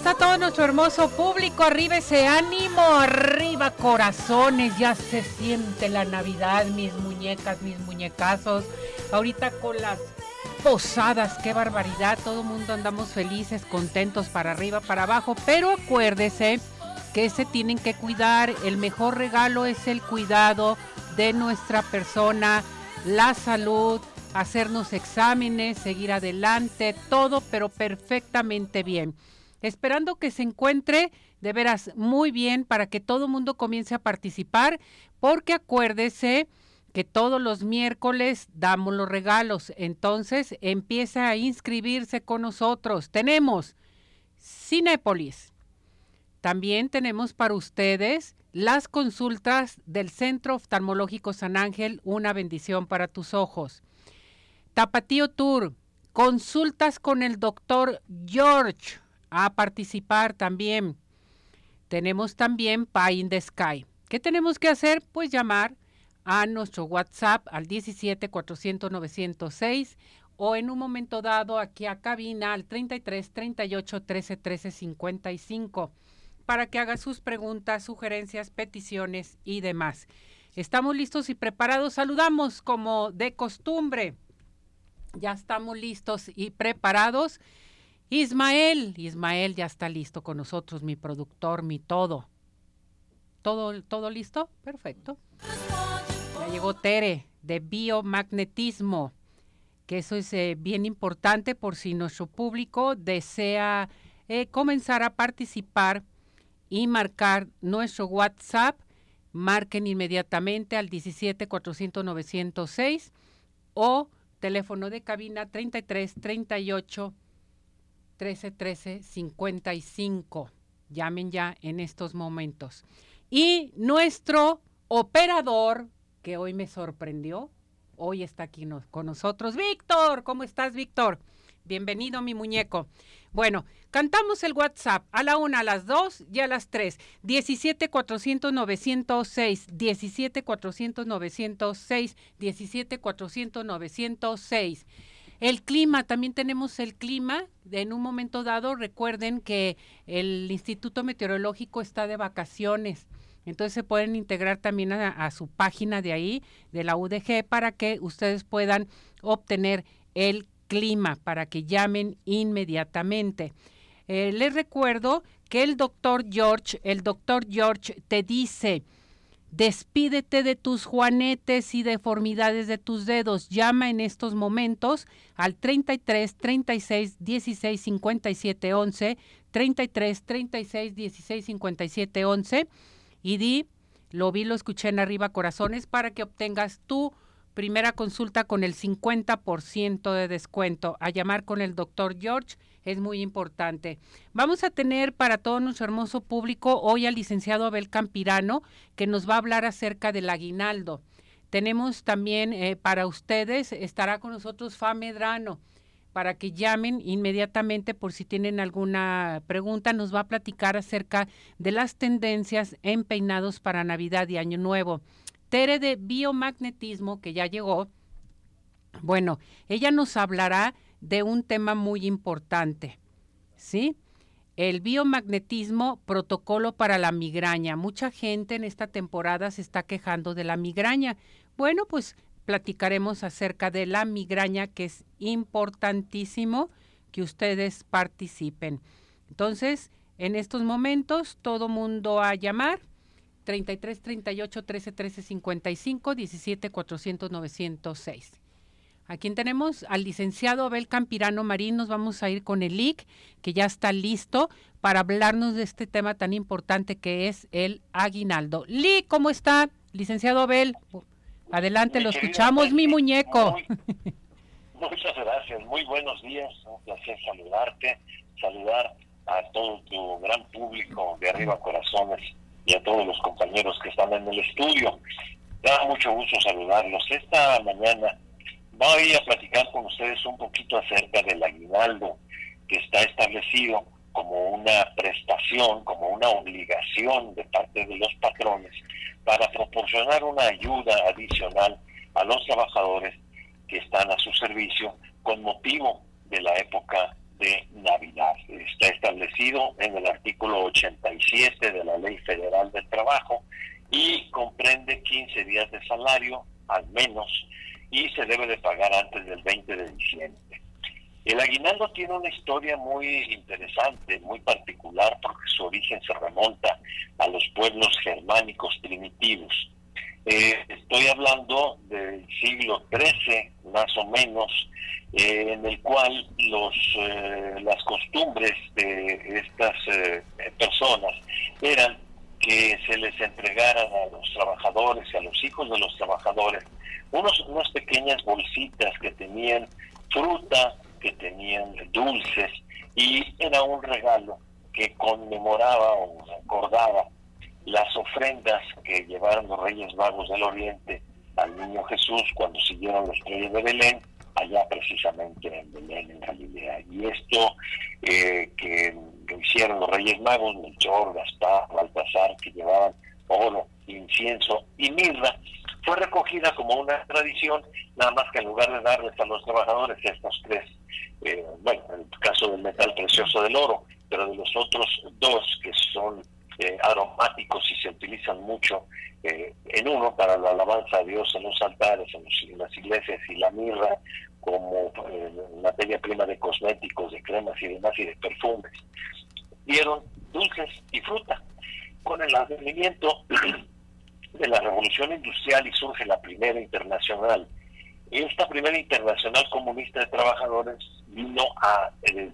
está todo nuestro hermoso público? Arriba ese ánimo, arriba corazones, ya se siente la Navidad, mis muñecas, mis muñecazos. Ahorita con las posadas, qué barbaridad, todo el mundo andamos felices, contentos para arriba, para abajo, pero acuérdese que se tienen que cuidar, el mejor regalo es el cuidado de nuestra persona, la salud, hacernos exámenes, seguir adelante, todo, pero perfectamente bien. Esperando que se encuentre de veras muy bien para que todo el mundo comience a participar, porque acuérdese que todos los miércoles damos los regalos. Entonces empieza a inscribirse con nosotros. Tenemos Cinépolis. También tenemos para ustedes las consultas del Centro Oftalmológico San Ángel, una bendición para tus ojos. Tapatío Tour, consultas con el doctor George a participar también. Tenemos también Pie in the Sky. ¿Qué tenemos que hacer? Pues llamar a nuestro WhatsApp al 17 400 906 o en un momento dado aquí a cabina al 33 38 13 13 55 para que haga sus preguntas, sugerencias, peticiones y demás. Estamos listos y preparados. Saludamos como de costumbre ya estamos listos y preparados. Ismael, Ismael ya está listo con nosotros, mi productor, mi todo. ¿Todo, todo listo? Perfecto. Ya llegó Tere de biomagnetismo, que eso es eh, bien importante por si nuestro público desea eh, comenzar a participar y marcar nuestro WhatsApp. Marquen inmediatamente al 17 400 906 o Teléfono de cabina 33 38 13 13 55. Llamen ya en estos momentos. Y nuestro operador, que hoy me sorprendió, hoy está aquí con nosotros. Víctor, ¿cómo estás, Víctor? Bienvenido, mi muñeco. Bueno, cantamos el WhatsApp a la una, a las dos y a las tres. 17 400 906, 17 400 906, 17 400 906. El clima, también tenemos el clima. En un momento dado, recuerden que el Instituto Meteorológico está de vacaciones. Entonces se pueden integrar también a, su página de ahí, de la UDG, para que ustedes puedan obtener el clima para que llamen inmediatamente. Eh, les recuerdo que el doctor George, el doctor George te dice, despídete de tus juanetes y deformidades de tus dedos. Llama en estos momentos al 33 36 16 57 11, 33 36 16 57 11 y di, lo vi, lo escuché en arriba corazones para que obtengas tu Primera consulta con el 50% de descuento. A llamar con el doctor George es muy importante. Vamos a tener para todo nuestro hermoso público hoy al licenciado Abel Campirano, que nos va a hablar acerca del aguinaldo. Tenemos también eh, para ustedes, estará con nosotros Fa Medrano, para que llamen inmediatamente por si tienen alguna pregunta. Nos va a platicar acerca de las tendencias en peinados para Navidad y Año Nuevo. Tere de biomagnetismo, que ya llegó, bueno, ella nos hablará de un tema muy importante, ¿sí? El biomagnetismo, protocolo para la migraña. Mucha gente en esta temporada se está quejando de la migraña. Bueno, pues platicaremos acerca de la migraña, que es importantísimo que ustedes participen. Entonces, en estos momentos, todo mundo a llamar 33 38 13 13 55 17 400 906. ¿A quién tenemos? Al licenciado Abel Campirano Marín. Nos vamos a ir con el IC, que ya está listo para hablarnos de este tema tan importante que es el aguinaldo. Lic, ¿cómo está? Licenciado Abel, adelante, lo escuchamos, mi muñeco. muchas gracias, muy buenos días, un placer saludarte, saludar a todo tu gran público de Arriba Corazones y a todos los compañeros que están en el estudio. Da mucho gusto saludarlos. Esta mañana voy a platicar con ustedes un poquito acerca del aguinaldo que está establecido como una prestación, como una obligación de parte de los patrones para proporcionar una ayuda adicional a los trabajadores que están a su servicio con motivo de la época de Navidad. Está establecido en el artículo 87 de la Ley Federal del Trabajo y comprende 15 días de salario al menos y se debe de pagar antes del 20 de diciembre. El aguinaldo tiene una historia muy interesante, muy particular, porque su origen se remonta a los pueblos germánicos primitivos. Eh, estoy hablando del siglo XIII, más o menos, eh, en el cual los, eh, las costumbres de estas personas eran que se les entregaran a los trabajadores y a los hijos de los trabajadores unos, unas pequeñas bolsitas que tenían fruta, que tenían dulces, y era un regalo que conmemoraba o recordaba las ofrendas que llevaron los Reyes Magos del Oriente al niño Jesús cuando siguieron los reyes de Belén, allá precisamente en Belén, en Galilea. Y esto eh, que hicieron los Reyes Magos, Melchor, Gaspar, Baltasar, que llevaban oro, incienso y mirra, fue recogida como una tradición, nada más que en lugar de darles a los trabajadores estos tres, eh, bueno, en el caso del metal precioso del oro, pero de los otros dos que son eh, aromáticos y se utilizan mucho eh, en uno para la alabanza a Dios en los altares, en, las iglesias y la mirra como materia prima de cosméticos, de cremas y demás y de perfumes. Dieron dulces y fruta. Con el advenimiento de la revolución industrial y surge la primera internacional. Esta primera internacional comunista de trabajadores vino a eh,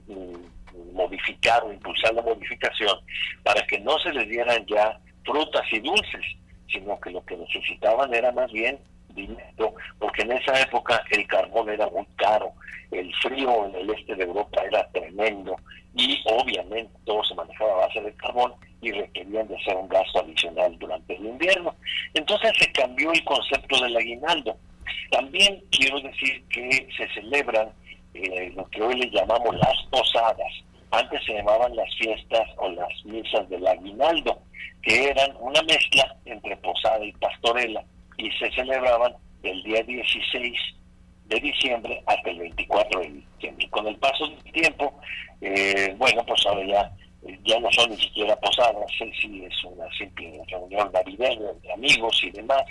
modificar o impulsar la modificación para que no se les dieran ya frutas y dulces, sino que lo que necesitaban era más bien dinero, porque en esa época el carbón era muy caro, el frío en el este de Europa era tremendo y obviamente todo se manejaba a base de carbón y requerían de hacer un gasto adicional durante el invierno. Entonces se cambió el concepto del aguinaldo. También quiero decir que se celebran eh, lo que hoy le llamamos las posadas. Antes se llamaban las fiestas o las misas del aguinaldo, que eran una mezcla entre posada y pastorela y se celebraban del día 16 de diciembre hasta el 24 de diciembre. Con el paso del tiempo, eh, bueno, pues ahora ya ya no son ni siquiera posadas, sí, es una simple reunión navideña de amigos y demás.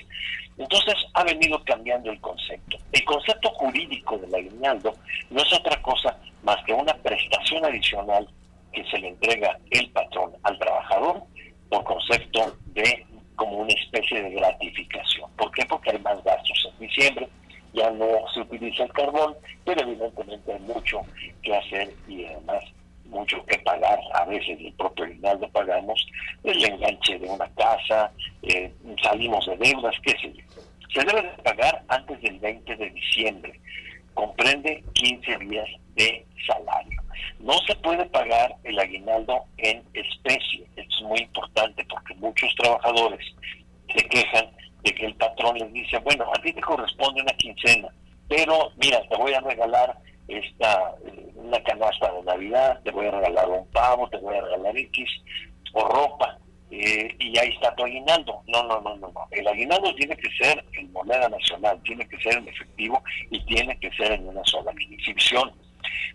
Entonces ha venido cambiando el concepto. El concepto jurídico del aguinaldo no es otra cosa más que una prestación adicional que se le entrega el patrón al trabajador por concepto de como una especie de gratificación. ¿Por qué? Porque hay más gastos en diciembre, ya no se utiliza el carbón, pero evidentemente hay mucho que hacer y además mucho que pagar, a veces el propio aguinaldo pagamos, el enganche de una casa, eh, salimos de deudas, qué sé yo. Se debe de pagar antes del 20 de diciembre, comprende 15 días de salario. No se puede pagar el aguinaldo en especie, esto es muy importante porque muchos trabajadores se quejan de que el patrón les dice, bueno, a ti te corresponde una quincena, pero mira, te voy a regalar esta una canasta de Navidad, te voy a regalar un pavo, te voy a regalar X o ropa. Eh, y ahí está tu aguinaldo. No, no, no, no. El aguinaldo tiene que ser en moneda nacional, tiene que ser en efectivo y tiene que ser en una sola exhibición.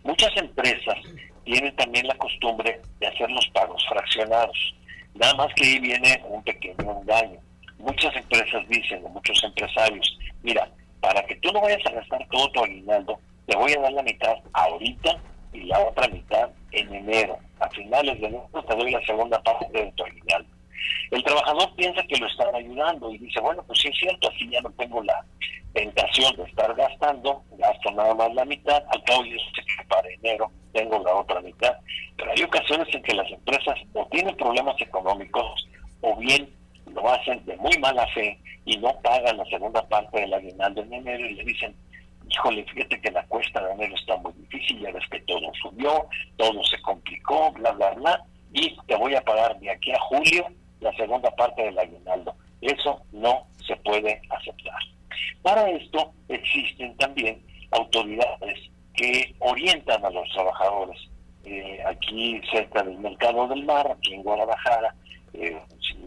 Muchas empresas tienen también la costumbre de hacer los pagos fraccionados. Nada más que ahí viene un pequeño engaño. Muchas empresas dicen, o muchos empresarios, mira, para que tú no vayas a gastar todo tu aguinaldo, te voy a dar la mitad ahorita y la otra mitad en enero. A finales de enero te doy la segunda parte de tu aguinaldo. El trabajador piensa que lo están ayudando y dice, bueno, pues sí es cierto, así ya no tengo la tentación de estar gastando, gasto nada más la mitad, al cabo yo sé que para enero tengo la otra mitad, pero hay ocasiones en que las empresas o tienen problemas económicos o bien lo hacen de muy mala fe y no pagan la segunda parte del aguinaldo en enero y le dicen, híjole, fíjate que la cuesta de enero está muy difícil, ya ves que todo subió, todo se complicó, bla, bla, bla, y te voy a pagar de aquí a julio la segunda parte del aguinaldo. Eso no se puede aceptar. Para esto existen también autoridades que orientan a los trabajadores. Eh, aquí cerca del Mercado del Mar, aquí en Guadalajara, eh,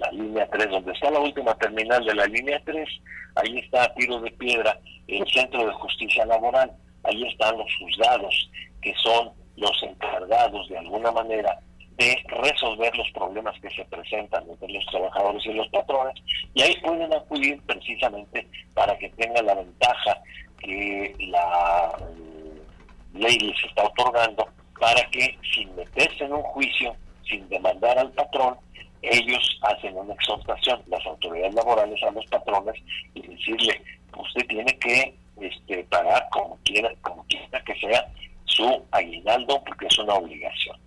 la línea 3, donde está la última terminal de la línea 3, ahí está a tiro de piedra el Centro de Justicia Laboral, ahí están los juzgados, que son los encargados de alguna manera de resolver los problemas que se presentan entre los trabajadores y los patrones, y ahí pueden acudir precisamente para que tengan la ventaja que la mm, ley les está otorgando para que sin meterse en un juicio, sin demandar al patrón, ellos hacen una exhortación, las autoridades laborales a los patrones, y decirle, usted tiene que este, pagar como quiera, como quiera que sea su aguinaldo, porque es una obligación.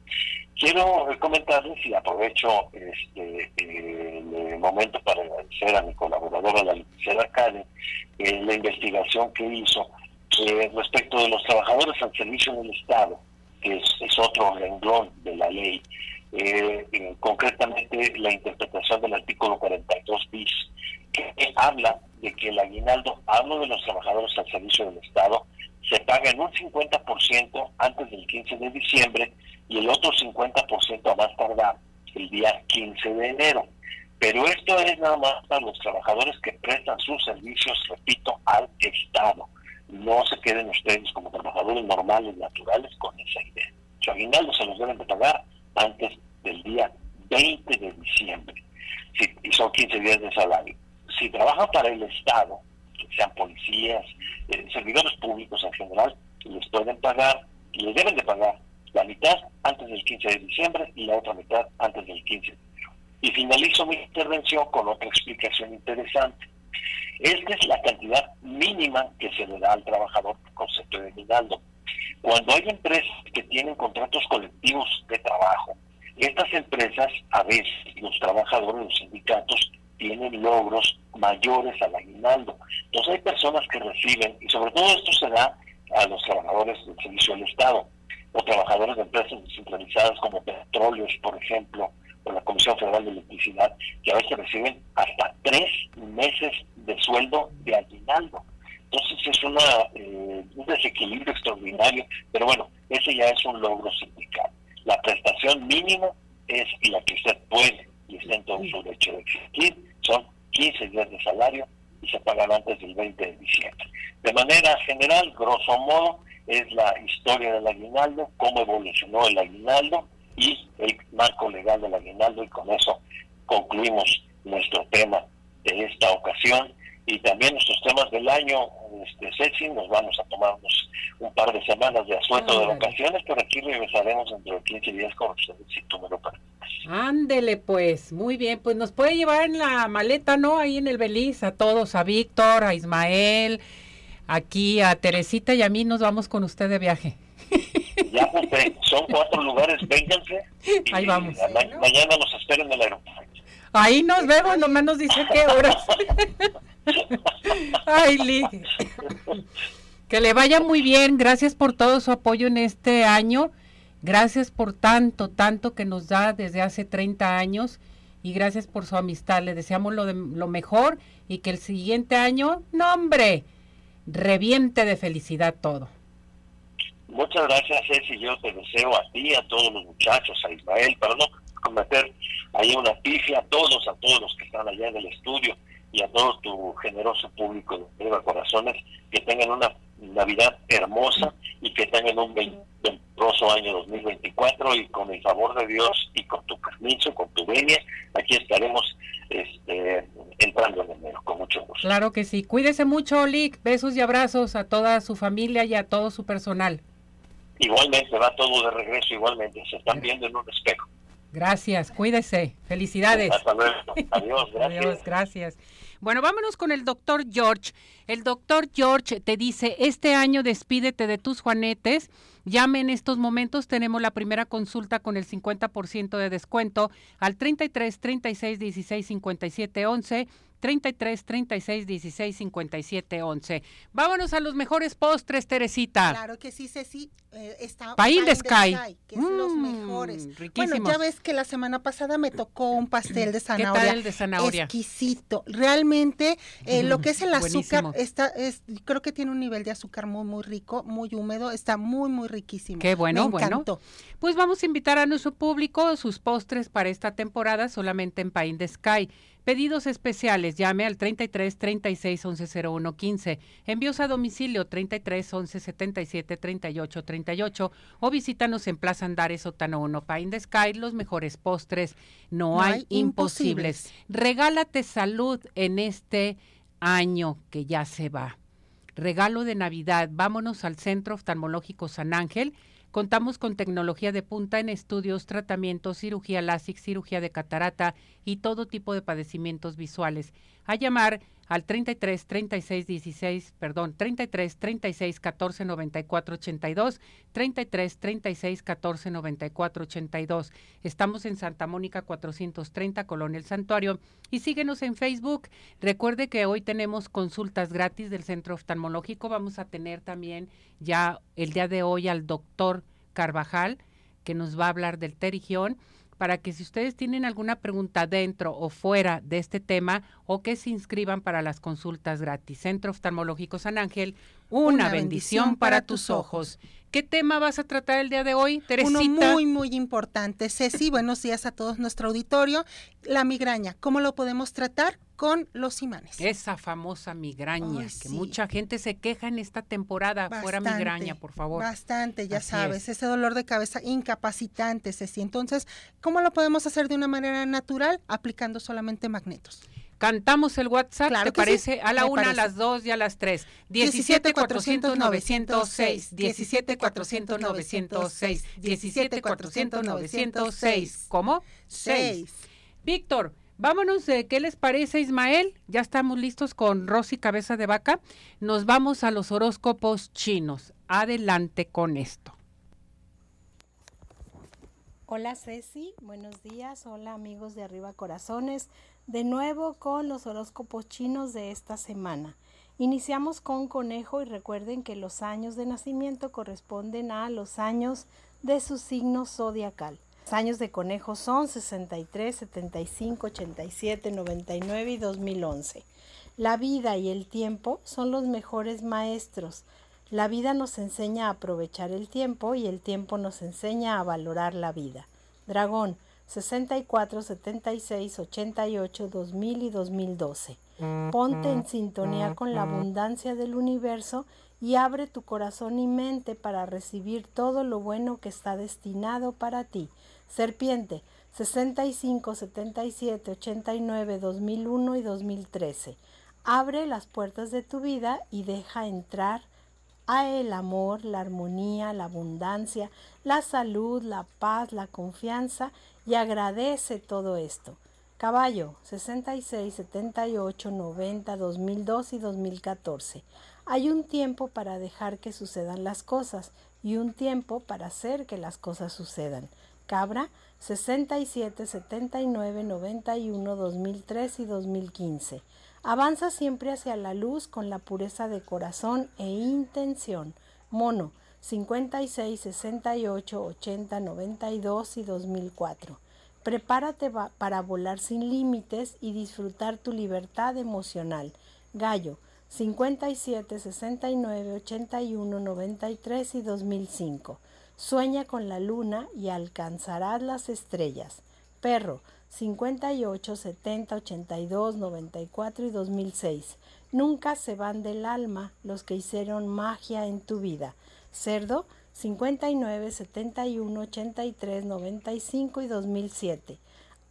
Quiero comentarles y aprovecho este el momento para agradecer a mi colaboradora, la licenciada Karen, eh, la investigación que hizo eh, respecto de los trabajadores al servicio del Estado, que es, es otro renglón de la ley, eh, concretamente la interpretación del artículo 42 bis, que habla de que el aguinaldo, hablo de los trabajadores al servicio del Estado, se paga en un 50% antes del 15 de diciembre y el otro 50% a más tardar el día 15 de enero. Pero esto es nada más para los trabajadores que prestan sus servicios, repito, al Estado. No se queden ustedes como trabajadores normales, naturales, con esa idea. Su aguinaldo se los deben de pagar antes del día 20 de diciembre. y son 15 días de salario. Si trabajan para el Estado, sean policías, eh, servidores públicos en general, les pueden pagar, les deben de pagar la mitad antes del 15 de diciembre y la otra mitad antes del 15 de. Y finalizo mi intervención con otra explicación interesante. Esta es la cantidad mínima que se le da al trabajador concepto de aguinaldo. Cuando hay empresas que tienen contratos colectivos de trabajo, estas empresas, a veces los trabajadores, los sindicatos, tienen logros mayores al aguinaldo. Entonces hay personas que reciben, y sobre todo esto se da a los trabajadores del servicio del Estado, o trabajadores de empresas descentralizadas como Petróleos, por ejemplo, o la Comisión Federal de Electricidad, que a veces reciben hasta tres meses de sueldo de aguinaldo. Entonces es una, eh, un desequilibrio extraordinario, pero bueno, ese ya es un logro sindical. La prestación mínima es la que usted puede y está en todo su derecho de existir, son 15 días de salario y se pagan antes del 20 de diciembre. De manera general, grosso modo, es la historia del aguinaldo, cómo evolucionó el aguinaldo y el marco legal del aguinaldo y con eso concluimos nuestro tema de esta ocasión y también nuestros temas del año, este Ceci, nos vamos a tomarnos un par de semanas de asueto de vacaciones, pero aquí regresaremos dentro de 15 días con ustedes, si tú me lo permites. Ándele pues, muy bien, pues nos puede llevar en la maleta, ¿no? Ahí en el Beliz, a todos, a Víctor, a Ismael, aquí a Teresita y a mí nos vamos con usted de viaje. Ya, pues, son cuatro lugares, vénganse. Ahí vamos. mañana nos esperen en el aeropuerto. Ahí nos vemos, nomás nos dice qué horas. Ay. Que le vaya muy bien. Gracias por todo su apoyo en este año. Gracias por tanto, tanto que nos da desde hace 30 años. Y gracias por su amistad. Le deseamos lo, de, lo mejor y que el siguiente año, no hombre, reviente de felicidad todo. Muchas gracias, Ceci. Yo te deseo a ti, a todos los muchachos, a Ismael, para no cometer ahí una pifia, a todos, a todos los que están allá en el estudio y a todo tu generoso público de Viva Corazones, que tengan una Navidad hermosa y que tengan un venturoso año 2024 y con el favor de Dios y con tu permiso, con tu venia, aquí estaremos este, entrando en enero, con mucho gusto. Claro que sí. Cuídese mucho, Olic. Besos y abrazos a toda su familia y a todo su personal. Igualmente, va todo de regreso, igualmente. Se están viendo en un espejo. Gracias, cuídese. Felicidades. Hasta luego. Adiós, gracias. Adiós, gracias. Bueno, vámonos con el doctor George. El doctor George te dice, este año despídete de tus juanetes. Llame en estos momentos, tenemos la primera consulta con el 50% de descuento al 33 36 16 57 11 33 36 16 57 11. Vámonos a los mejores postres, Teresita. Claro que sí, Ceci. Eh, está Pain de Sky. que es los Mm, mejores. riquísimos. Bueno, ya ves que la semana pasada me tocó un pastel de zanahoria. ¿Qué tal el de zanahoria? Exquisito. Realmente, eh, lo que es el azúcar, está, es, creo que tiene un nivel de azúcar muy, muy rico, muy húmedo. Está muy, muy riquísimo. Qué bueno, me bueno. encantó. Pues vamos a invitar a nuestro público sus postres para esta temporada solamente en Pain de Sky. Pedidos especiales, llame al 33 36 11 01 15. Envíos a domicilio 33 11 77 38 38 o visítanos en Plaza Andares Sótano 1 Pain de Sky. Los mejores postres, no, No hay, hay imposibles. Regálate salud en este año que ya se va. Regalo de Navidad. Vámonos al Centro Oftalmológico San Ángel. Contamos con tecnología de punta en estudios, tratamientos, cirugía láser, cirugía de catarata y todo tipo de padecimientos visuales. A llamar al 33 36 16, perdón, 33 36 14 94 82, 33 36 14 94 82. Estamos en Santa Mónica 430, Colonia El Santuario y síguenos en Facebook. Recuerde que hoy tenemos consultas gratis del Centro Oftalmológico. Vamos a tener también ya el día de hoy al doctor Carvajal, que nos va a hablar del terigión, para que si ustedes tienen alguna pregunta dentro o fuera de este tema, o que se inscriban para las consultas gratis. Centro Oftalmológico San Ángel, una, bendición, para tus ojos. ¿Qué tema vas a tratar el día de hoy, Teresita? Uno muy, muy importante. Ceci, buenos días a todos nuestro auditorio. La migraña, ¿cómo lo podemos tratar? Con los imanes. Esa famosa migraña, Ay, que sí. mucha gente se queja en esta temporada. Fuera Bastante, migraña, por favor. Bastante, ya Así sabes, es. ese dolor de cabeza incapacitante, Ceci. Entonces, ¿cómo lo podemos hacer de una manera natural? Aplicando solamente magnetos. Cantamos el WhatsApp, Claro ¿te que sí, parece? A la una, a parece. las dos y a las tres. 17 400 906, 17 400 906, 17 400 906. ¿Cómo? Seis. Víctor, vámonos de qué les parece, Ismael. Ya estamos listos con Rosy Cabeza de Vaca. Nos vamos a los horóscopos chinos. Adelante con esto. Hola Ceci, buenos días. Hola amigos de Arriba Corazones. De nuevo con los horóscopos chinos de esta semana. Iniciamos con conejo y recuerden que los años de nacimiento corresponden a los años de su signo zodiacal. Los años de conejo son 63, 75, 87, 99 y 2011. La vida y el tiempo son los mejores maestros. La vida nos enseña a aprovechar el tiempo y el tiempo nos enseña a valorar la vida. Dragón 64, 76, 88, 2000 y 2012. Ponte en sintonía con la abundancia del universo y abre tu corazón y mente para recibir todo lo bueno que está destinado para ti. Serpiente 65, 77, 89, 2001 y 2013. Abre las puertas de tu vida y deja entrar a el amor, la armonía, la abundancia, la salud, la paz, la confianza y agradece todo esto. Caballo 66, 78, 90, 2002 y 2014. Hay un tiempo para dejar que sucedan las cosas y un tiempo para hacer que las cosas sucedan. Cabra 67, 79, 91, 2003 y 2015. Avanza siempre hacia la luz con la pureza de corazón e intención. Mono 56, 68, 80, 92 y 2004. Prepárate para volar sin límites y disfrutar tu libertad emocional. Gallo 57, 69, 81, 93 y 2005. Sueña con la luna y alcanzarás las estrellas. Perro 58, 70, 82, 94 y 2006. Nunca se van del alma los que hicieron magia en tu vida. Cerdo 59, 71, 83, 95 y 2007.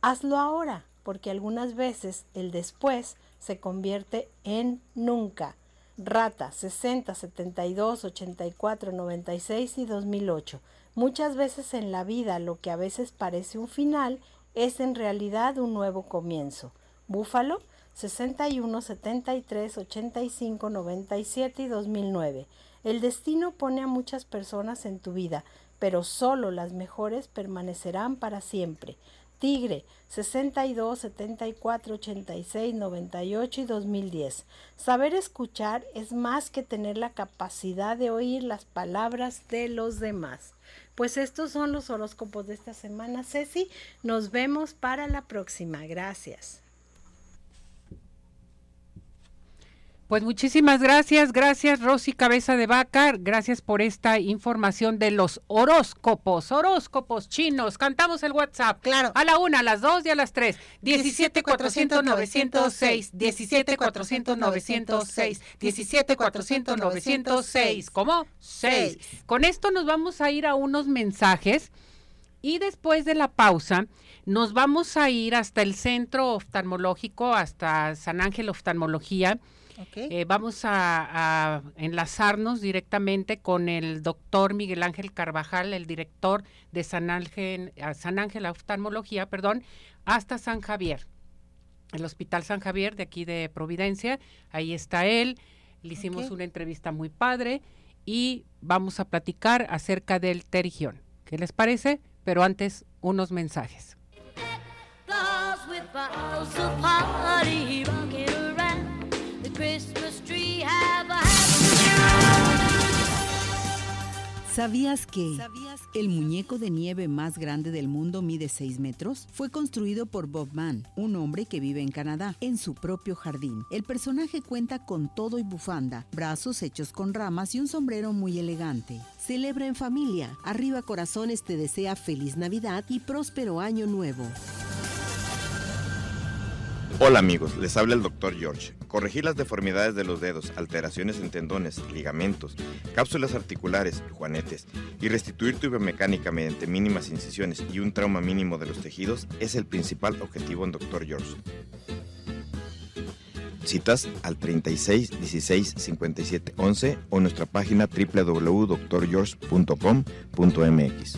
Hazlo ahora, porque algunas veces el después se convierte en nunca. Rata 60, 72, 84, 96 y 2008. Muchas veces en la vida lo que a veces parece un final es en realidad un nuevo comienzo. Búfalo 61, 73, 85, 97 y 2009. El destino pone a muchas personas en tu vida, pero solo las mejores permanecerán para siempre. Tigre 62, 74, 86, 98 y 2010. Saber escuchar es más que tener la capacidad de oír las palabras de los demás. Pues estos son los horóscopos de esta semana, Ceci. Nos vemos para la próxima. Gracias. Pues muchísimas gracias, gracias Rosy Cabeza de Vaca, gracias por esta información de los horóscopos, horóscopos chinos. Cantamos el WhatsApp. Claro. A la una, a las dos y a las tres. 17 400 906, 17 400 906, 17 400 906. ¿Cómo? 6. Con esto nos vamos a ir a unos mensajes y después de la pausa nos vamos a ir hasta el centro oftalmológico, hasta San Ángel Oftalmología eh, vamos a, enlazarnos directamente con el doctor Miguel Ángel Carvajal, el director de San Ángel, San Ángel Oftalmología, perdón, hasta San Javier, el Hospital San Javier de aquí de Providencia. Ahí está él. Le hicimos una entrevista muy padre y vamos a platicar acerca del terigión. ¿Qué les parece? Pero antes, unos mensajes. ¿Sabías que el muñeco de nieve más grande del mundo mide 6 metros? Fue construido por Bob Mann, un hombre que vive en Canadá, en su propio jardín. El personaje cuenta con todo y bufanda, brazos hechos con ramas y un sombrero muy elegante. Celebra en familia. Arriba Corazones te desea feliz Navidad y próspero año nuevo. Hola amigos, les habla el Dr. George. Corregir las deformidades de los dedos, alteraciones en tendones, ligamentos, cápsulas articulares, juanetes y restituir tu biomecánica mediante mínimas incisiones y un trauma mínimo de los tejidos es el principal objetivo en Dr. George. Citas al 36 16 57 11 o nuestra página www.drgeorge.com.mx.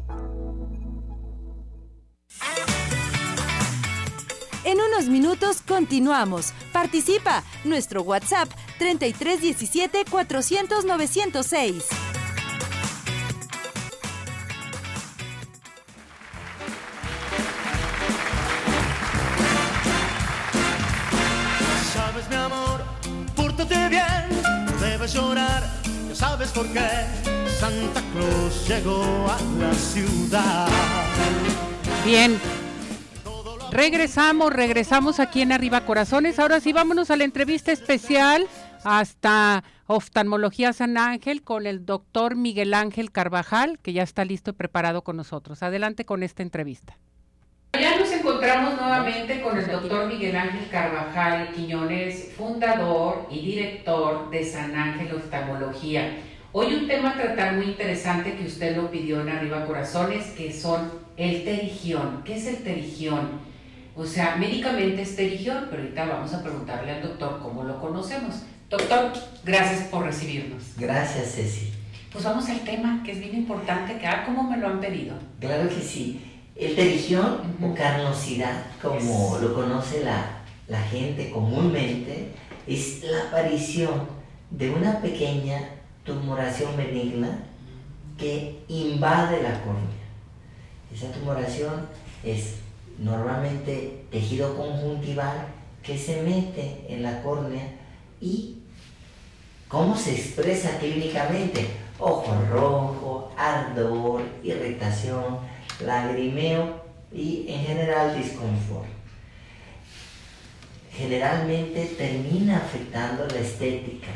En unos minutos continuamos. Participa. Nuestro WhatsApp 3317 400 906. Sabes mi amor, pórtate bien, no debes llorar, ya sabes por qué. Santa Cruz llegó a la ciudad. Bien, Regresamos, regresamos aquí en Arriba Corazones. Ahora sí, vámonos a la entrevista especial hasta Oftalmología San Ángel con el doctor Miguel Ángel Carvajal, que ya está listo y preparado con nosotros. Adelante con esta entrevista. Ya nos encontramos nuevamente con el doctor Miguel Ángel Carvajal Quiñones, fundador y director de San Ángel Oftalmología. Hoy un tema a tratar muy interesante que usted lo pidió en Arriba Corazones, que son el terigión. ¿Qué es el terigión? O sea, médicamente es terigión, pero ahorita vamos a preguntarle al doctor cómo lo conocemos. Doctor, gracias por recibirnos. Gracias, Ceci. Pues vamos al tema, que es bien importante, que ah, ¿cómo me lo han pedido? Claro que sí. El terigión o carnosidad, como lo conoce la, la gente comúnmente, es la aparición de una pequeña tumoración benigna que invade la córnea Esa tumoración es normalmente tejido conjuntival que se mete en la córnea y cómo se expresa clínicamente. Ojo rojo, ardor, irritación, lagrimeo y en general disconfort. Generalmente termina afectando la estética.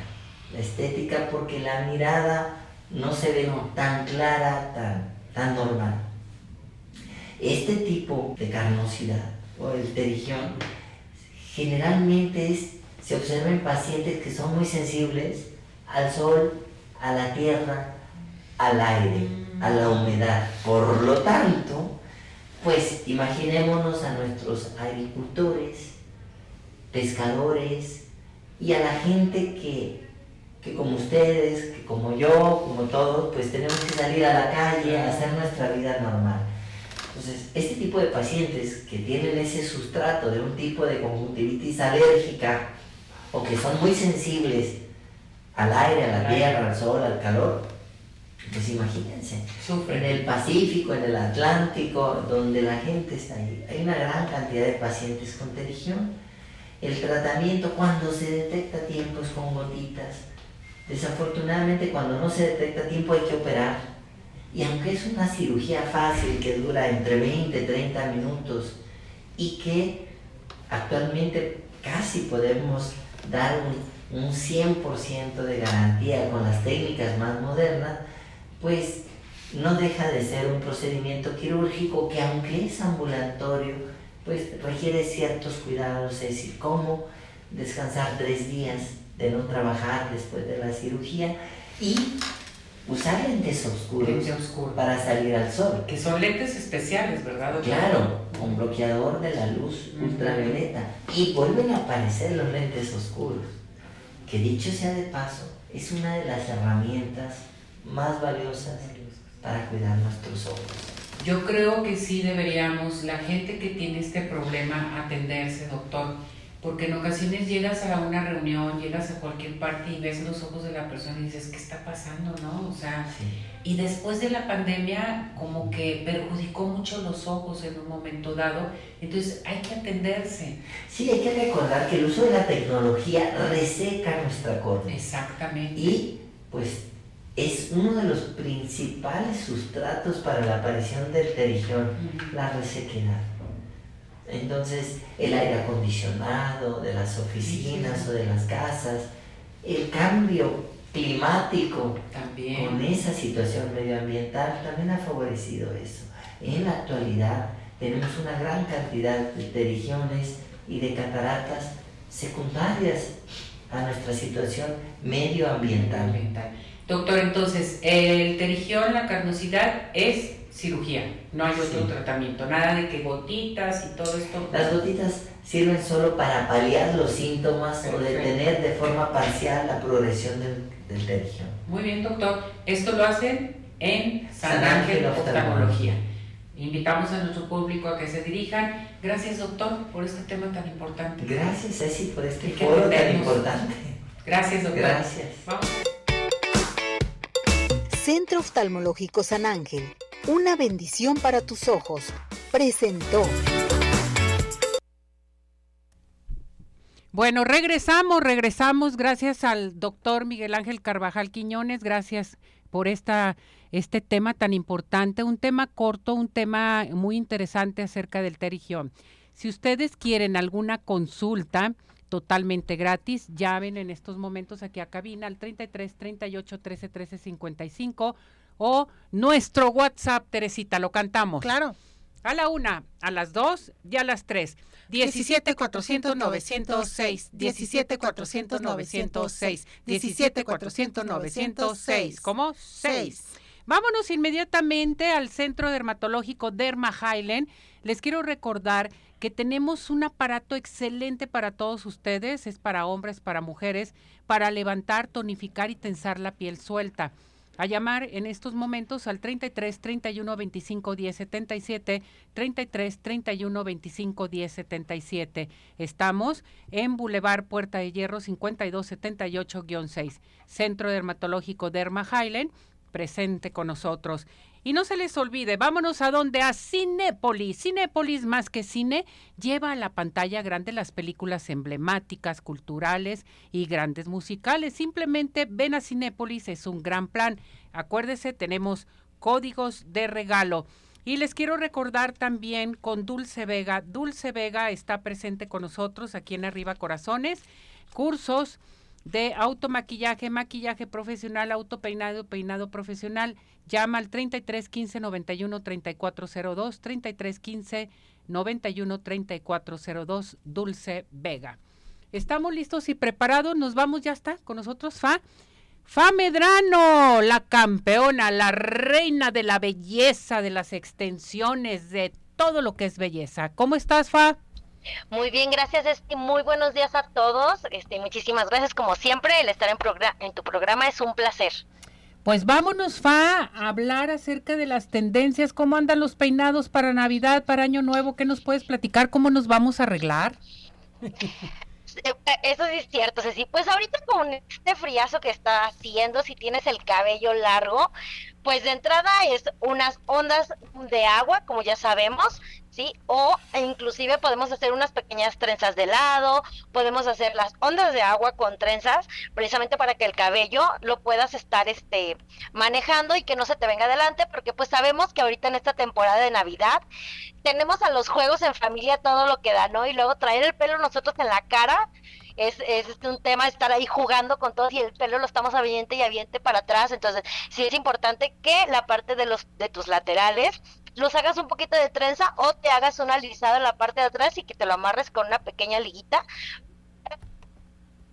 La estética porque la mirada no se ve tan clara, tan, tan normal. Este tipo de carnosidad o el terigión generalmente es, se observa en pacientes que son muy sensibles al sol, a la tierra, al aire, a la humedad. Por lo tanto, pues imaginémonos a nuestros agricultores, pescadores y a la gente que, que como ustedes, que como yo, como todos, pues tenemos que salir a la calle a hacer nuestra vida normal. Entonces, este tipo de pacientes que tienen ese sustrato de un tipo de conjuntivitis alérgica o que son muy sensibles al aire, a la tierra, al sol, al calor, pues imagínense, en el Pacífico, en el Atlántico, donde la gente está ahí, hay una gran cantidad de pacientes con terigión. El tratamiento cuando se detecta a tiempo es con gotitas. Desafortunadamente cuando no se detecta a tiempo hay que operar y aunque es una cirugía fácil que dura entre 20 y 30 minutos y que actualmente casi podemos dar un, un 100% de garantía con las técnicas más modernas, pues no deja de ser un procedimiento quirúrgico que aunque es ambulatorio, pues requiere ciertos cuidados, es decir, cómo descansar tres días de no trabajar después de la cirugía y usar lentes oscuros para salir al sol. Que son lentes especiales, ¿verdad? Claro, un bloqueador de la luz ultravioleta. Y vuelven a aparecer los lentes oscuros, que dicho sea de paso, es una de las herramientas más valiosas para cuidar nuestros ojos. Yo creo que sí deberíamos, la gente que tiene este problema, atenderse, doctor porque en ocasiones llegas a una reunión, llegas a cualquier parte y ves los ojos de la persona y dices, ¿qué está pasando? ¿No? O sea, y después de la pandemia como que perjudicó mucho los ojos en un momento dado, entonces hay que atenderse. Sí, hay que recordar que el uso de la tecnología reseca nuestra córnea. Exactamente. Y pues es uno de los principales sustratos para la aparición del terigión, la resequedad. Entonces, el aire acondicionado de las oficinas o de las casas, el cambio climático también. con esa situación medioambiental también ha favorecido eso. En la actualidad tenemos una gran cantidad de terigiones y de cataratas secundarias a nuestra situación medioambiental. Doctor, entonces, el terigión, la carnosidad es cirugía, no hay otro tratamiento, nada de que gotitas y todo esto. Las gotitas sirven solo para paliar los síntomas o detener de forma parcial la progresión del, del Muy bien, doctor. Esto lo hacen en San, Ángel, Oftalmología. Invitamos a nuestro público a que se dirijan. Gracias, doctor, por este tema tan importante. Gracias, Ceci, por este foro tan importante. Gracias, doctor. Gracias. Centro Oftalmológico San Ángel una bendición para tus ojos. Presentó. Bueno, regresamos, regresamos. Gracias al doctor Miguel Ángel Carvajal Quiñones. Gracias por esta, este tema tan importante. Un tema corto, un tema muy interesante acerca del terigión. Si ustedes quieren alguna consulta, totalmente gratis. Llamen en estos momentos aquí a cabina al 33 38 13 13 55 o nuestro WhatsApp, Teresita, lo cantamos. Claro. A la una, a las dos y a las tres. 17 400 906, 17 400 906, 17 400 906, ¿cómo? 6. Vámonos inmediatamente al Centro Dermatológico Derma Highland. Les quiero recordar que tenemos un aparato excelente para todos ustedes, es para hombres, para mujeres, para levantar, tonificar y tensar la piel suelta a llamar en estos momentos al 33 31 25 10 77, 33 31 25 10 77. Estamos en Boulevard Puerta de Hierro 52 78-6, Centro Dermatológico Derma Highland, presente con nosotros. Y no se les olvide, vámonos a donde a Cinépolis. Cinépolis más que cine lleva a la pantalla grande las películas emblemáticas, culturales y grandes musicales. Simplemente ven a Cinépolis, es un gran plan. Acuérdese, tenemos códigos de regalo. Y les quiero recordar también con Dulce Vega. Dulce Vega está presente con nosotros aquí en Arriba Corazones. Cursos de automaquillaje, maquillaje profesional, autopeinado, peinado profesional. Llama al 33 15 91 3402, 33 15 91 3402, Dulce Vega. Estamos listos y preparados, nos vamos, ya está, con nosotros Fa. Fa Medrano, la campeona, la reina de la belleza, de las extensiones, de todo lo que es belleza. ¿Cómo estás, Fa? Muy bien, gracias, Esti. Muy buenos días a todos. Este, muchísimas gracias, como siempre. El estar en, en tu programa es un placer. Pues vámonos, Fa, a hablar acerca de las tendencias, cómo andan los peinados para Navidad, para Año Nuevo. ¿Qué nos puedes platicar? ¿Cómo nos vamos a arreglar? Eh, eso sí es cierto, Ceci. Pues ahorita con este friazo que está haciendo, si tienes el cabello largo, pues de entrada es unas ondas de agua, como ya sabemos, ¿sí? O inclusive podemos hacer unas pequeñas trenzas de lado, podemos hacer las ondas de agua con trenzas, precisamente para que el cabello lo puedas estar este manejando y que no se te venga adelante, porque pues sabemos que ahorita en esta temporada de Navidad tenemos a los juegos en familia todo lo que da, ¿no? Y luego traer el pelo nosotros en la cara es, es un tema estar ahí jugando con todo y el pelo lo estamos aviente y aviente para atrás, entonces sí es importante que la parte de los de tus laterales los hagas un poquito de trenza o te hagas una alisada en la parte de atrás y que te lo amarres con una pequeña liguita.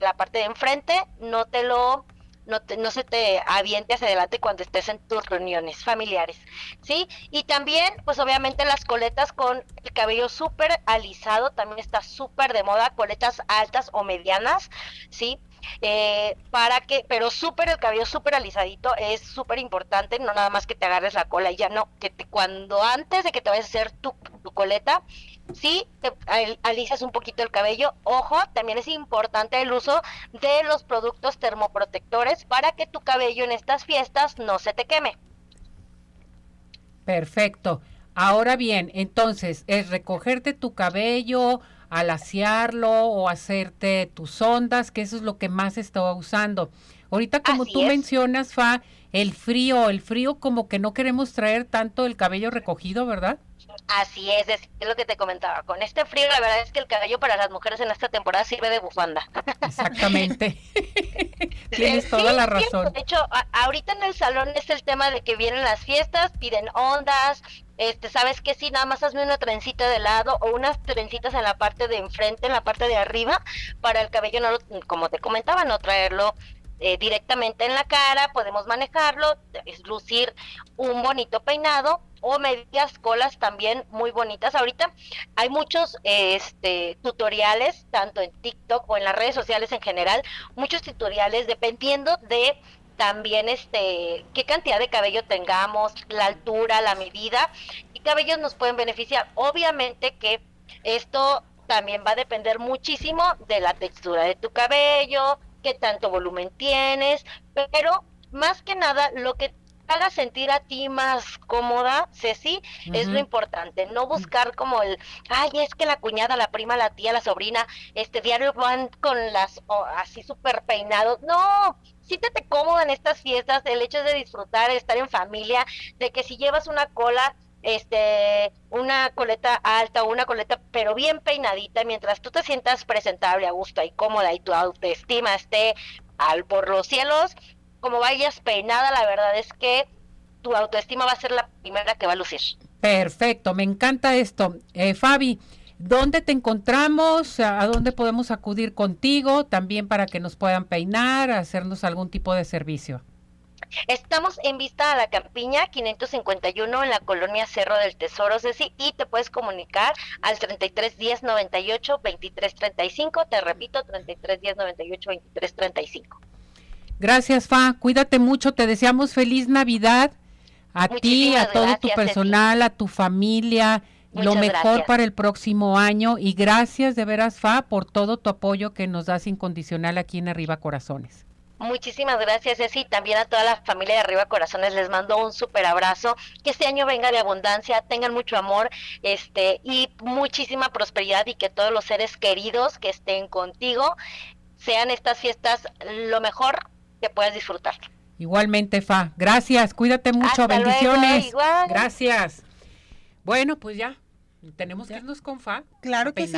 La parte de enfrente no te lo no, no se te aviente hacia adelante cuando estés en tus reuniones familiares, ¿sí? Y también, pues obviamente las coletas con el cabello súper alisado, también está súper de moda, coletas altas o medianas, ¿sí? Eh, para que, pero súper el cabello súper alisadito es súper importante, no nada más que te agarres la cola y ya no, que cuando antes de que te vayas a hacer tu, tu coleta, Sí, te alisas un poquito el cabello. Ojo, también es importante el uso de los productos termoprotectores para que tu cabello en estas fiestas no se te queme. Perfecto. Ahora bien, entonces, es recogerte tu cabello, alaciarlo o hacerte tus ondas, que eso es lo que más estaba usando. Ahorita como tú mencionas, Fa, el frío, el frío como que no queremos traer tanto el cabello recogido, ¿verdad? Así es, es, lo que te comentaba. Con este frío, la verdad es que el cabello para las mujeres en esta temporada sirve de bufanda. Exactamente. Tienes toda la razón. De hecho, ahorita en el salón es el tema de que vienen las fiestas, piden ondas, este, sabes que sí, nada más hazme una trencita de lado o unas trencitas en la parte de enfrente, en la parte de arriba, para el cabello, no como te comentaba, no traerlo eh, directamente en la cara, podemos manejarlo, es lucir un bonito peinado o medias colas también muy bonitas. Ahorita hay muchos este, tutoriales, tanto en TikTok o en las redes sociales en general, muchos tutoriales dependiendo de también este qué cantidad de cabello tengamos, la altura, la medida y cabellos nos pueden beneficiar. Obviamente que esto también va a depender muchísimo de la textura de tu cabello, qué tanto volumen tienes, pero más que nada lo que haga sentir a ti más cómoda, Ceci, es lo importante, no buscar como el, ay, es que la cuñada, la prima, la tía, la sobrina, este diario van con las así súper peinados, no, siéntete cómoda en estas fiestas, el hecho de disfrutar, de estar en familia, de que si llevas una cola, este, una coleta alta o una coleta, pero bien peinadita, mientras tú te sientas presentable, a gusto y cómoda y tu autoestima esté al por los cielos, como vayas peinada, la verdad es que tu autoestima va a ser la primera que va a lucir. Perfecto, me encanta esto. Eh, Fabi, ¿dónde te encontramos? ¿A dónde podemos acudir contigo? También para que nos puedan peinar, hacernos algún tipo de servicio. Estamos en Vista a la Campiña 551 en la colonia Cerro del Tesoro, Ceci, y te puedes comunicar al 33 10 98 23 35. Te repito, 33 10 98 23 35. Gracias, Fa. Cuídate mucho. Te deseamos feliz Navidad a ti, a todo tu personal, a tu familia. lo mejor para el próximo año y gracias de veras, Fa, por todo tu apoyo que nos das incondicional aquí en Arriba Corazones. Muchísimas gracias, Ceci. También a toda la familia de Arriba Corazones les mando un súper abrazo. Que este año venga de abundancia, tengan mucho amor este y muchísima prosperidad y que todos los seres queridos que estén contigo sean estas fiestas lo mejor que puedas disfrutar. Igualmente, Fa. Gracias, cuídate mucho, bendiciones. Gracias. Bueno, pues ya, tenemos que irnos con Fa. Claro que sí.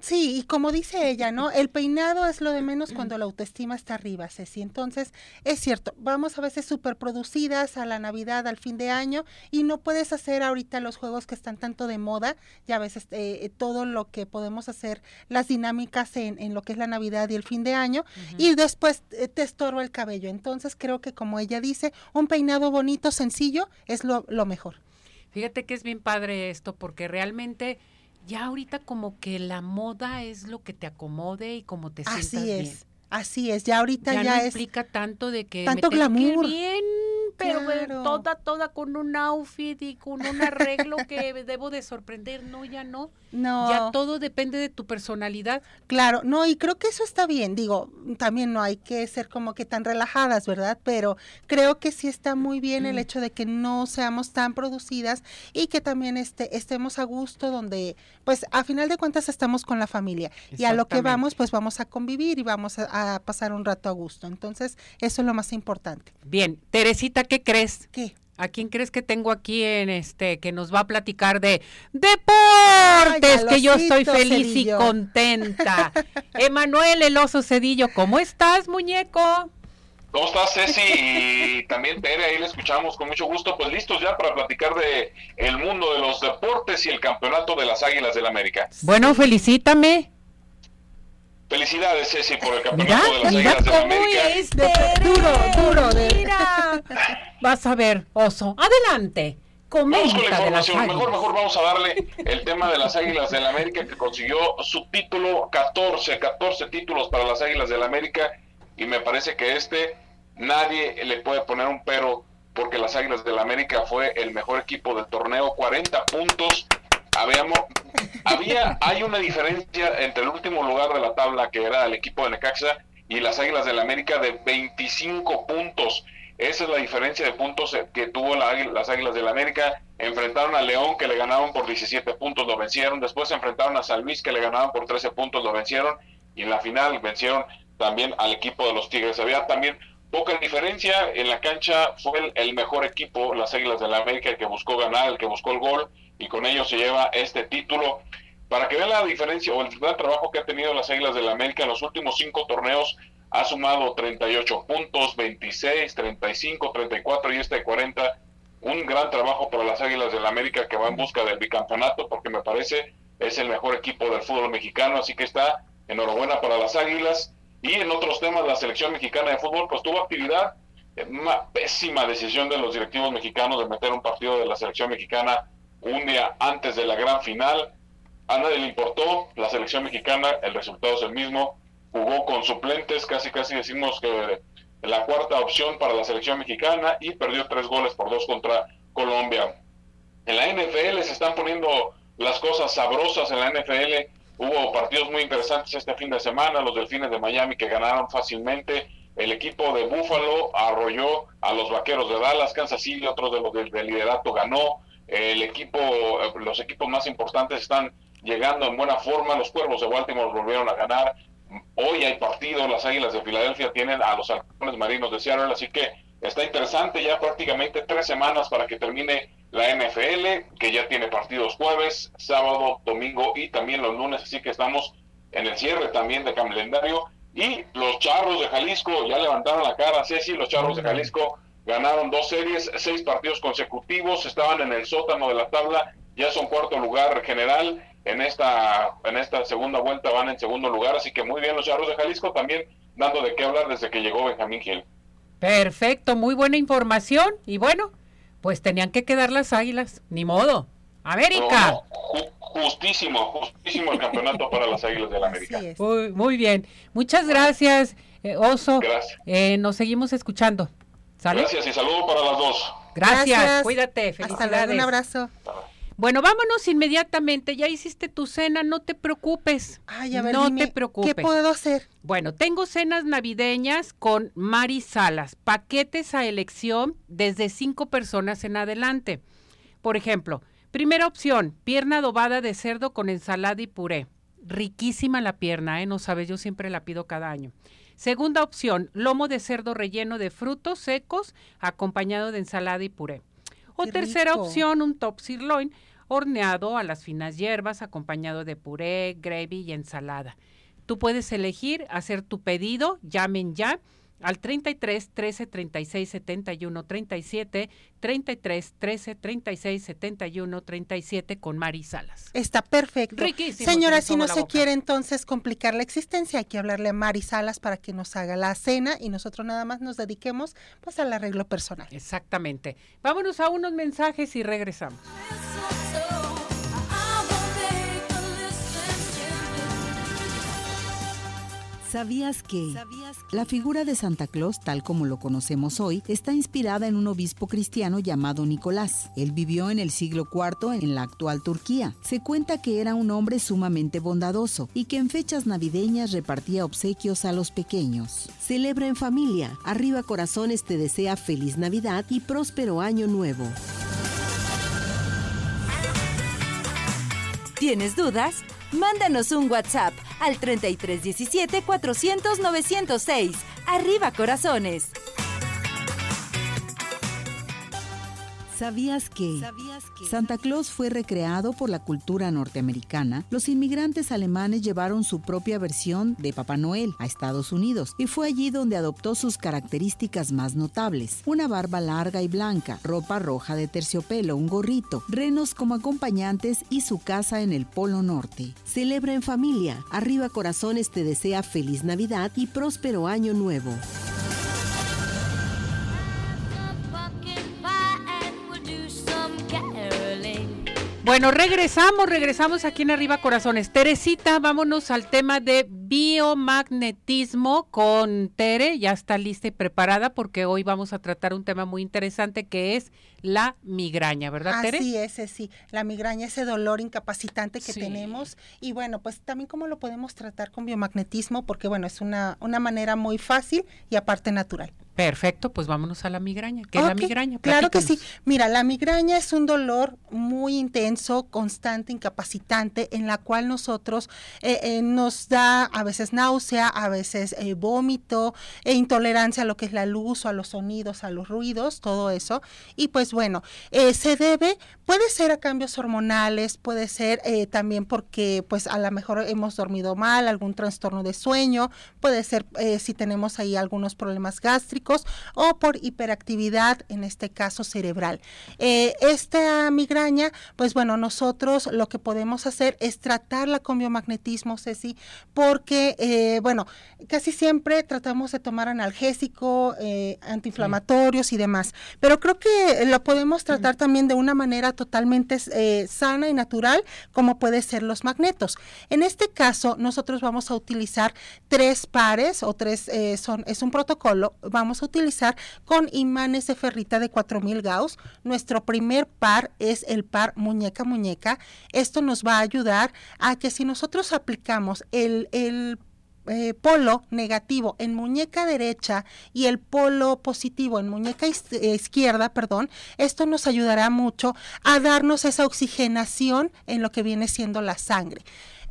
Sí, y como dice ella, ¿no? El peinado es lo de menos cuando la autoestima está arriba, Ceci. Entonces, es cierto, vamos a veces súper producidas a la Navidad, al fin de año, y no puedes hacer ahorita los juegos que están tanto de moda, ya a veces eh, todo lo que podemos hacer, las dinámicas en, en, lo que es la Navidad y el fin de año, y después eh, te estorba el cabello. Entonces, creo que como ella dice, un peinado bonito, sencillo, es lo, lo mejor. Fíjate que es bien padre esto, porque realmente ya ahorita como que la moda es lo que te acomode y como te sientas Así es. bien. Así es, ya ahorita ya, ya no es implica tanto de que tanto me tengo que ir glamour. bien, pero Claro. toda toda con un outfit y con un arreglo que debo de sorprender, no, ya no. no. Ya todo depende de tu personalidad. Claro, no, y creo que eso está bien. Digo, también no hay que ser como que tan relajadas, ¿verdad? Pero creo que sí está muy bien el hecho de que no seamos tan producidas y que también este, estemos a gusto donde, pues a final de cuentas estamos con la familia y a lo que vamos, pues vamos a convivir y vamos a, a pasar un rato a gusto. Entonces, eso es lo más importante. Bien, Teresita, ¿qué crees? ¿Qué? ¿A quién crees que tengo aquí en este que nos va a platicar de deportes? Ay, que yo estoy feliz Cedillo. y contenta. Emanuel El Oso Cedillo, ¿cómo estás, muñeco? ¿Cómo estás, Ceci? Y también Tere, ahí le escuchamos con mucho gusto. Pues listos ya para platicar de el mundo de los deportes y el campeonato de las Águilas del América. Bueno, felicítame. Felicidades, Ceci, por el campeonato de las Águilas del cómo América. es, De- duro, duro de- Mira. Vas a ver, Oso. Adelante. Vamos con la Comenta de las información. Mejor, mejor vamos a darle el tema de las Águilas del América que consiguió su título 14, 14 títulos para las Águilas del América y me parece que este nadie le puede poner un pero porque las Águilas del América fue el mejor equipo del torneo, 40 puntos. Habíamos, había, hay una diferencia entre el último lugar de la tabla que era el equipo de Necaxa y las Águilas del América de 25 puntos. Esa es la diferencia de puntos que tuvo la las Águilas del América. Enfrentaron a León, que le ganaron por 17 puntos, lo vencieron. Después se enfrentaron a San Luis, que le ganaban por 13 puntos, lo vencieron. Y en la final vencieron también al equipo de los Tigres. Había también poca diferencia. En la cancha fue el, mejor equipo, las Águilas del América, el que buscó ganar, el que buscó el gol. Y con ello se lleva este título. Para que vean la diferencia o el gran trabajo que ha tenido las Águilas del América en los últimos cinco torneos, ha sumado 38 puntos, 26, 35, 34 y este de 40. Un gran trabajo para las Águilas del América que va en busca del bicampeonato porque me parece es el mejor equipo del fútbol mexicano, así que está enhorabuena para las Águilas. Y en otros temas, la selección mexicana de fútbol pues tuvo actividad, eh, una pésima decisión de los directivos mexicanos de meter un partido de la selección mexicana un día antes de la gran final. A nadie le importó, la selección mexicana, el resultado es el mismo, jugó con suplentes, casi casi decimos que la cuarta opción para la selección mexicana y perdió tres goles por dos contra Colombia. En la NFL se están poniendo las cosas sabrosas en la NFL. Hubo partidos muy interesantes este fin de semana, los Delfines de Miami que ganaron fácilmente. El equipo de Buffalo arrolló a los Vaqueros de Dallas, Kansas City, otro de los del, liderato ganó. El equipo, eh, los equipos más importantes están llegando en buena forma. Los Cuervos de Baltimore volvieron a ganar. Hoy hay partido, las Águilas de Filadelfia tienen a los Halcones Marinos de Seattle, así que está interesante ya prácticamente tres semanas para que termine la NFL, que ya tiene partidos jueves, sábado, domingo y también los lunes, así que estamos en el cierre también de calendario. Y los Charros de Jalisco ya levantaron la cara, Ceci, los Charros de Jalisco ganaron dos series, seis partidos consecutivos, estaban en el sótano de la tabla, ya son cuarto lugar general, en esta, en esta segunda vuelta van en segundo lugar, así que muy bien los Charros de Jalisco también dando de qué hablar desde que llegó Benjamín Gil. Perfecto, muy buena información. Y bueno, pues tenían que quedar las águilas. Ni modo. América. No, no, ju- justísimo, justísimo el campeonato para las Águilas del América. Así es. Muy, muy bien. Muchas gracias, eh, Oso. Gracias. Eh, nos seguimos escuchando. ¿Sale? Gracias y saludo para las dos. Gracias. Gracias. Cuídate. Hasta Felicidades. luego, un abrazo. Bueno, vámonos inmediatamente. Ya hiciste tu cena, no te preocupes. Ay, a ver, no dime, te preocupes. ¿Qué puedo hacer? Bueno, tengo cenas navideñas con Mari Salas, paquetes a elección desde cinco personas en adelante. Por ejemplo, primera opción, pierna adobada de cerdo con ensalada y puré. Riquísima la pierna, ¿eh? No sabes, yo siempre la pido cada año. Segunda opción, lomo de cerdo relleno de frutos secos acompañado de ensalada y puré. O Qué tercera rico. opción, un top sirloin horneado a las finas hierbas acompañado de puré, gravy y ensalada. Tú puedes elegir hacer tu pedido, llamen ya al 33 13 36 71 37, 33 13 36 71 37 con Mari Salas. Está perfecto. Riquísimo, Señora, si no se boca. quiere entonces complicar la existencia, hay que hablarle a Mari Salas para que nos haga la cena y nosotros nada más nos dediquemos pues al arreglo personal. Exactamente. Vámonos a unos mensajes y regresamos. ¿Sabías que la figura de Santa Claus, tal como lo conocemos hoy, está inspirada en un obispo cristiano llamado Nicolás? Él vivió en el siglo IV en la actual Turquía. Se cuenta que era un hombre sumamente bondadoso y que en fechas navideñas repartía obsequios a los pequeños. Celebra en familia. Arriba Corazones te desea feliz Navidad y próspero año nuevo. ¿Tienes dudas? Mándanos un WhatsApp al 3317 400 906. Arriba corazones. ¿Sabías que Santa Claus fue recreado por la cultura norteamericana? Los inmigrantes alemanes llevaron su propia versión de Papá Noel a Estados Unidos y fue allí donde adoptó sus características más notables. Una barba larga y blanca, ropa roja de terciopelo, un gorrito, renos como acompañantes y su casa en el Polo Norte. Celebra en familia. Arriba Corazones te desea feliz Navidad y próspero año nuevo. Bueno, regresamos, regresamos aquí en Arriba Corazones. Teresita, vámonos al tema de biomagnetismo con Tere. Ya está lista y preparada porque hoy vamos a tratar un tema muy interesante que es la migraña, ¿verdad, Tere? Así es, sí, la migraña, ese dolor incapacitante que Sí. tenemos. Y bueno, pues también cómo lo podemos tratar con biomagnetismo, porque bueno, es una, una manera muy fácil y aparte natural. Perfecto, pues vámonos a la migraña. ¿Qué es la migraña? Claro que sí. Mira, la migraña es un dolor muy intenso, constante, incapacitante, en la cual nosotros eh, eh, nos da a veces náusea, a veces eh, vómito, e intolerancia a lo que es la luz o a los sonidos, a los ruidos, todo eso. Y pues bueno, se debe, puede ser a cambios hormonales, puede ser también porque pues a lo mejor hemos dormido mal, algún trastorno de sueño, puede ser si tenemos ahí algunos problemas gástricos o por hiperactividad, en este caso cerebral. Eh, esta migraña, pues bueno, nosotros lo que podemos hacer es tratarla con biomagnetismo, Ceci, porque, eh, bueno, casi siempre tratamos de tomar analgésico, eh, antiinflamatorios y demás, pero creo que lo podemos tratar también de una manera totalmente sana y natural, como puede ser los magnetos. En este caso, nosotros vamos a utilizar tres pares o tres, son, es un protocolo, vamos a utilizar con imanes de ferrita de 4000 Gauss. Nuestro primer par es el par muñeca-muñeca. Esto nos va a ayudar a que si nosotros aplicamos el, el eh, polo negativo en muñeca derecha y el polo positivo en muñeca eh, izquierda, perdón, esto nos ayudará mucho a darnos esa oxigenación en lo que viene siendo la sangre.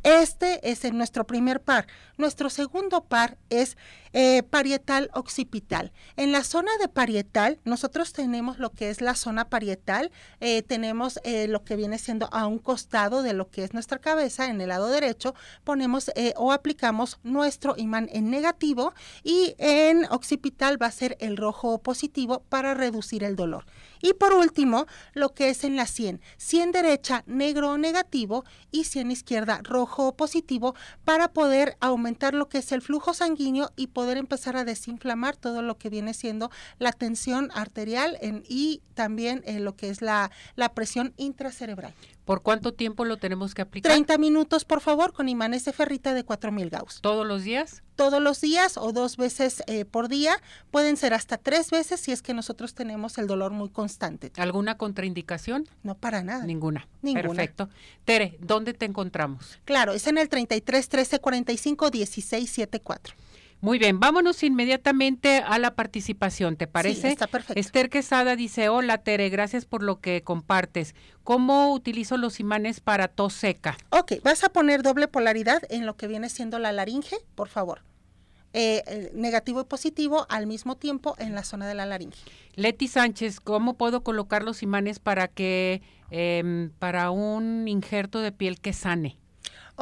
Este es nuestro primer par. Nuestro segundo par es eh, parietal occipital. En la zona de parietal, nosotros tenemos lo que es la zona parietal, eh, tenemos eh, lo que viene siendo a un costado de lo que es nuestra cabeza, en el lado derecho, ponemos o aplicamos nuestro imán en negativo y en occipital va a ser el rojo positivo para reducir el dolor. Y por último, lo que es en la 100, 100 derecha negro o negativo y 100 izquierda rojo o positivo para poder aumentar lo que es el flujo sanguíneo y poder empezar a desinflamar todo lo que viene siendo la tensión arterial en- y también eh, lo que es la, la presión intracerebral. ¿Por cuánto tiempo lo tenemos que aplicar? 30 minutos, por favor, con imanes de ferrita de 4000 Gauss. ¿Todos los días? Todos los días o dos veces eh, por día. Pueden ser hasta tres veces si es que nosotros tenemos el dolor muy constante. ¿Alguna contraindicación? No, para nada. Ninguna. Ninguna. Perfecto. Tere, ¿dónde te encontramos? Claro, es en el 33 13 45 16 74. Muy bien, vámonos inmediatamente a la participación, ¿te parece? Sí, está perfecto. Esther Quesada dice, hola Tere, gracias por lo que compartes. ¿Cómo utilizo los imanes para tos seca? Ok, vas a poner doble polaridad en lo que viene siendo la laringe, por favor. Eh, eh, negativo y positivo al mismo tiempo en la zona de la laringe. Leti Sánchez, ¿cómo puedo colocar los imanes para que, em, para un injerto de piel que sane?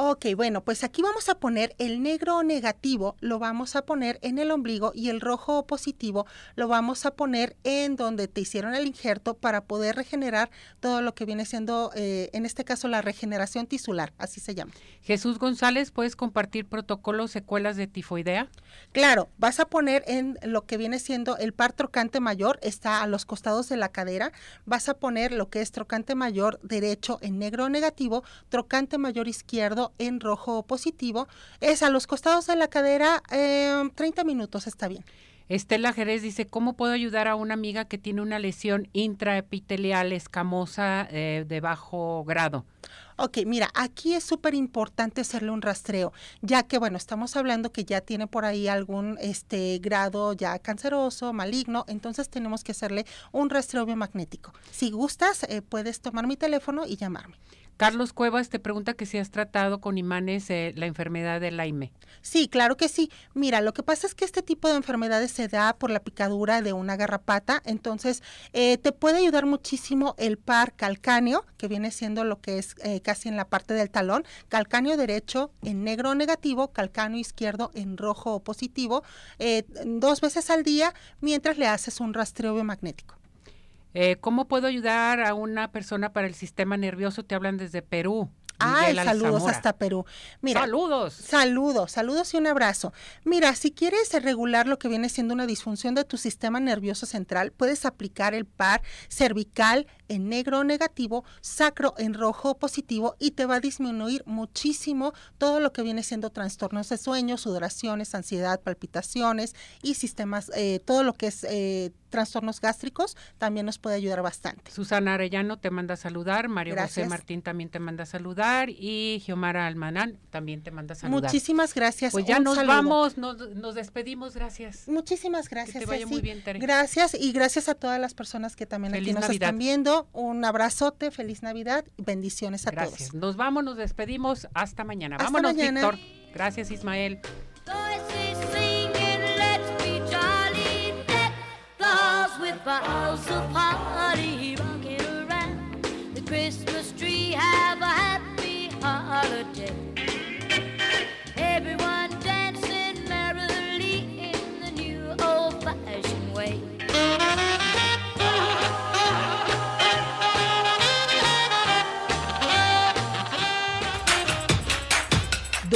Ok, bueno, pues aquí vamos a poner el negro negativo, lo vamos a poner en el ombligo y el rojo positivo lo vamos a poner en donde te hicieron el injerto para poder regenerar todo lo que viene siendo, eh, en este caso, la regeneración tisular, así se llama. Jesús González, ¿puedes compartir protocolos secuelas de tifoidea? Claro, vas a poner en lo que viene siendo el par trocante mayor, está a los costados de la cadera, vas a poner lo que es trocante mayor derecho en negro negativo, trocante mayor izquierdo en rojo positivo. Es a los costados de la cadera, eh, 30 minutos está bien. Estela Jerez dice, ¿cómo puedo ayudar a una amiga que tiene una lesión intraepitelial escamosa eh, de bajo grado? Ok, mira, aquí es súper importante hacerle un rastreo, ya que, bueno, estamos hablando que ya tiene por ahí algún este grado ya canceroso, maligno, entonces tenemos que hacerle un rastreo biomagnético. Si gustas, eh, puedes tomar mi teléfono y llamarme. Carlos Cuevas te pregunta que si has tratado con imanes eh, la enfermedad del Lyme. Sí, claro que sí. Mira, lo que pasa es que este tipo de enfermedades se da por la picadura de una garrapata, entonces eh, te puede ayudar muchísimo el par calcáneo, que viene siendo lo que es eh, casi en la parte del talón, calcáneo derecho en negro negativo, calcáneo izquierdo en rojo positivo, eh, dos veces al día mientras le haces un rastreo biomagnético. Eh, ¿Cómo puedo ayudar a una persona para el sistema nervioso? Te hablan desde Perú. Ay, saludos Alzamora. hasta Perú. Mira, Saludos. Saludos, saludos y un abrazo. Mira, si quieres regular lo que viene siendo una disfunción de tu sistema nervioso central, puedes aplicar el par cervical en negro negativo, sacro en rojo positivo y te va a disminuir muchísimo todo lo que viene siendo trastornos de sueño, sudoraciones, ansiedad, palpitaciones y sistemas, eh, todo lo que es eh, trastornos gástricos también nos puede ayudar bastante. Susana Arellano te manda a saludar, Mario José. Martín también te manda a saludar y Giomara Almanán también te manda a saludar. Muchísimas gracias. Pues ya un nos saludo. vamos, nos, nos despedimos, gracias. Muchísimas gracias. te vaya muy bien, Tere. Gracias y gracias a todas las personas que también Feliz aquí nos Navidad. están viendo. Un abrazote, feliz Navidad y bendiciones a Gracias. todos. Nos vamos, nos despedimos. Hasta mañana. Hasta Vámonos, mañana. Víctor. Gracias, Ismael.